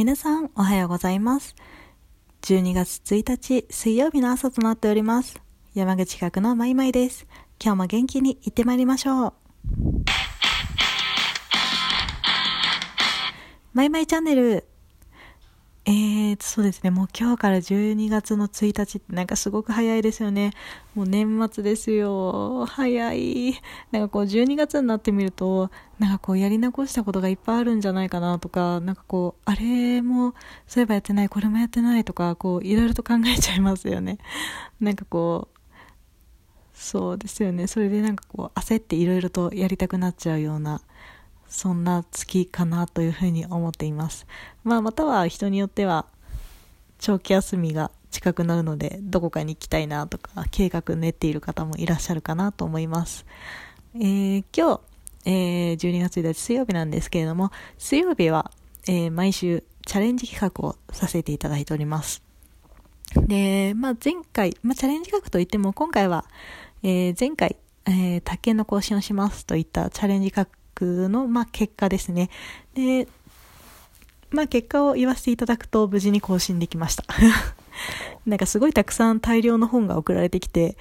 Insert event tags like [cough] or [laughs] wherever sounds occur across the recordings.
皆さんおはようございます。12月1日水曜日の朝となっております。山口企画のまいまいです。今日も元気に行ってまいりましょう。まいまいチャンネル。えー、そうですね。もう今日から12月の1日ってなんかすごく早いですよね。もう年末ですよ。早い。なんかこう12月になってみると、なんかこうやり残したことがいっぱいあるんじゃないかなとか、なんかこう、あれもそういえばやってない、これもやってないとか、こういろいろと考えちゃいますよね。なんかこう、そうですよね。それでなんかこう焦っていろいろとやりたくなっちゃうような、そんな月かなというふうに思っています。まあ、または人によっては、長期休みが近くなるので、どこかに行きたいなとか、計画練っている方もいらっしゃるかなと思います。えー、今日、えー、12月1日水曜日なんですけれども、水曜日は、えー、毎週チャレンジ企画をさせていただいております。で、まあ、前回、まあ、チャレンジ企画といっても、今回は、えー、前回、えー、宅建の更新をしますといったチャレンジ企画の、まあ、結果ですね。で、まあ、結果を言わせていただくと、無事に更新できました。[laughs] なんかすごいたくさん大量の本が送られてきて、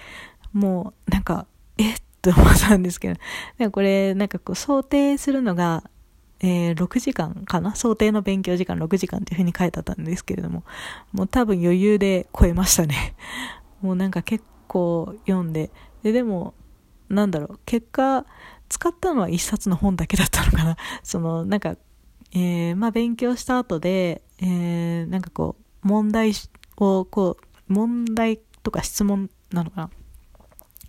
もう、なんか、えって思ったんですけど、なんかこれ、なんかこう、想定するのが、えー、6時間かな？想定の勉強時間6時間っていう風に書いてあったんですけれども、もう多分余裕で超えましたね。もうなんか結構読んで、で、でも、なんだろう、結果、使ったのは一冊の本だけだったのかな。[laughs] その、なんか、えー、まあ勉強した後で、えー、なんかこう、問題を、こう、問題とか質問なのかな。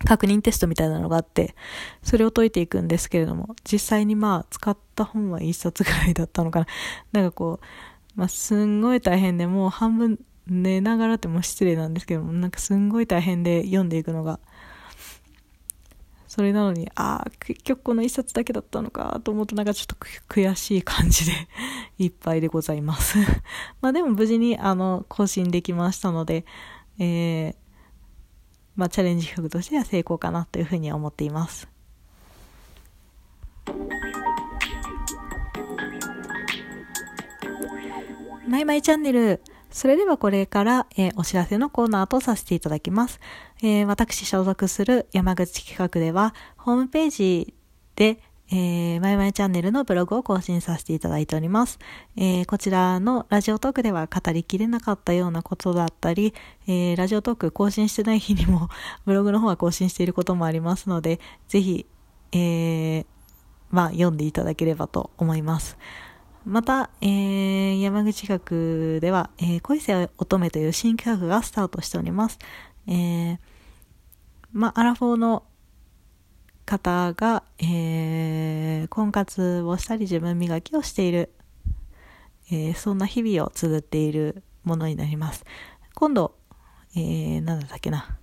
確認テストみたいなのがあって、それを解いていくんですけれども、実際にまあ使った本は一冊ぐらいだったのかな。[laughs] なんかこう、まあすんごい大変で、もう半分寝ながらっても失礼なんですけども、なんかすんごい大変で読んでいくのが。それなのに、ああ、結局この一冊だけだったのかと思うとなんかちょっと悔しい感じで [laughs] いっぱいでございます。[laughs] まあでも無事にあの更新できましたので、えー、まあ、チャレンジ企画としては成功かなというふうに思っています。マイマイチャンネル。それではこれから、えー、お知らせのコーナーとさせていただきます。えー、私所属する山口企画では、ホームページで、えー、マイマイチャンネルのブログを更新させていただいております。えー、こちらのラジオトークでは語りきれなかったようなことだったり、えー、ラジオトーク更新してない日にも [laughs] ブログの方は更新していることもありますので、ぜひ、えー、まあ、読んでいただければと思います。また、えー、山口学では、えー、恋せ乙女という新企画がスタートしております。えー、まあ、アラフォーの方が、えー、婚活をしたり自分磨きをしている、えー、そんな日々を綴っているものになります。今度、えー、なんだったっけな。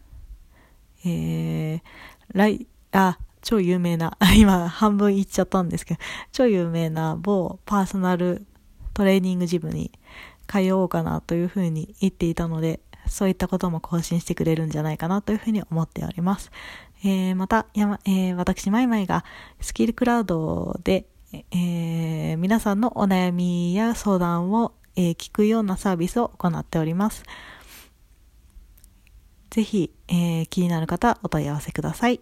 えー、来、あ、超有名な、[laughs] 今半分言っちゃったんですけど、超有名な某パーソナルトレーニングジムに通おうかなというふうに言っていたので、そういったことも更新してくれるんじゃないかなというふうに思っております。えー、また、やま、えー、私、マイマイがスキルクラウドで、えー、皆さんのお悩みや相談を、え、聞くようなサービスを行っております。ぜひ、え、気になる方、お問い合わせください。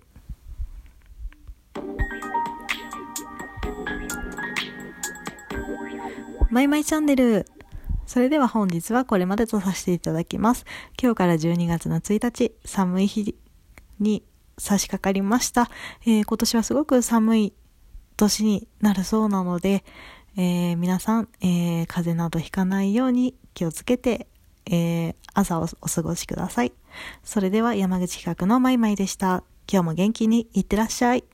マイマイチャンネル。それでは本日はこれまでとさせていただきます。今日から12月の1日、寒い日に差し掛かりました。えー、今年はすごく寒い年になるそうなので、えー、皆さん、えー、風邪などひかないように気をつけて、え朝をお過ごしください。それでは山口企画のマイマイでした。今日も元気にいってらっしゃい。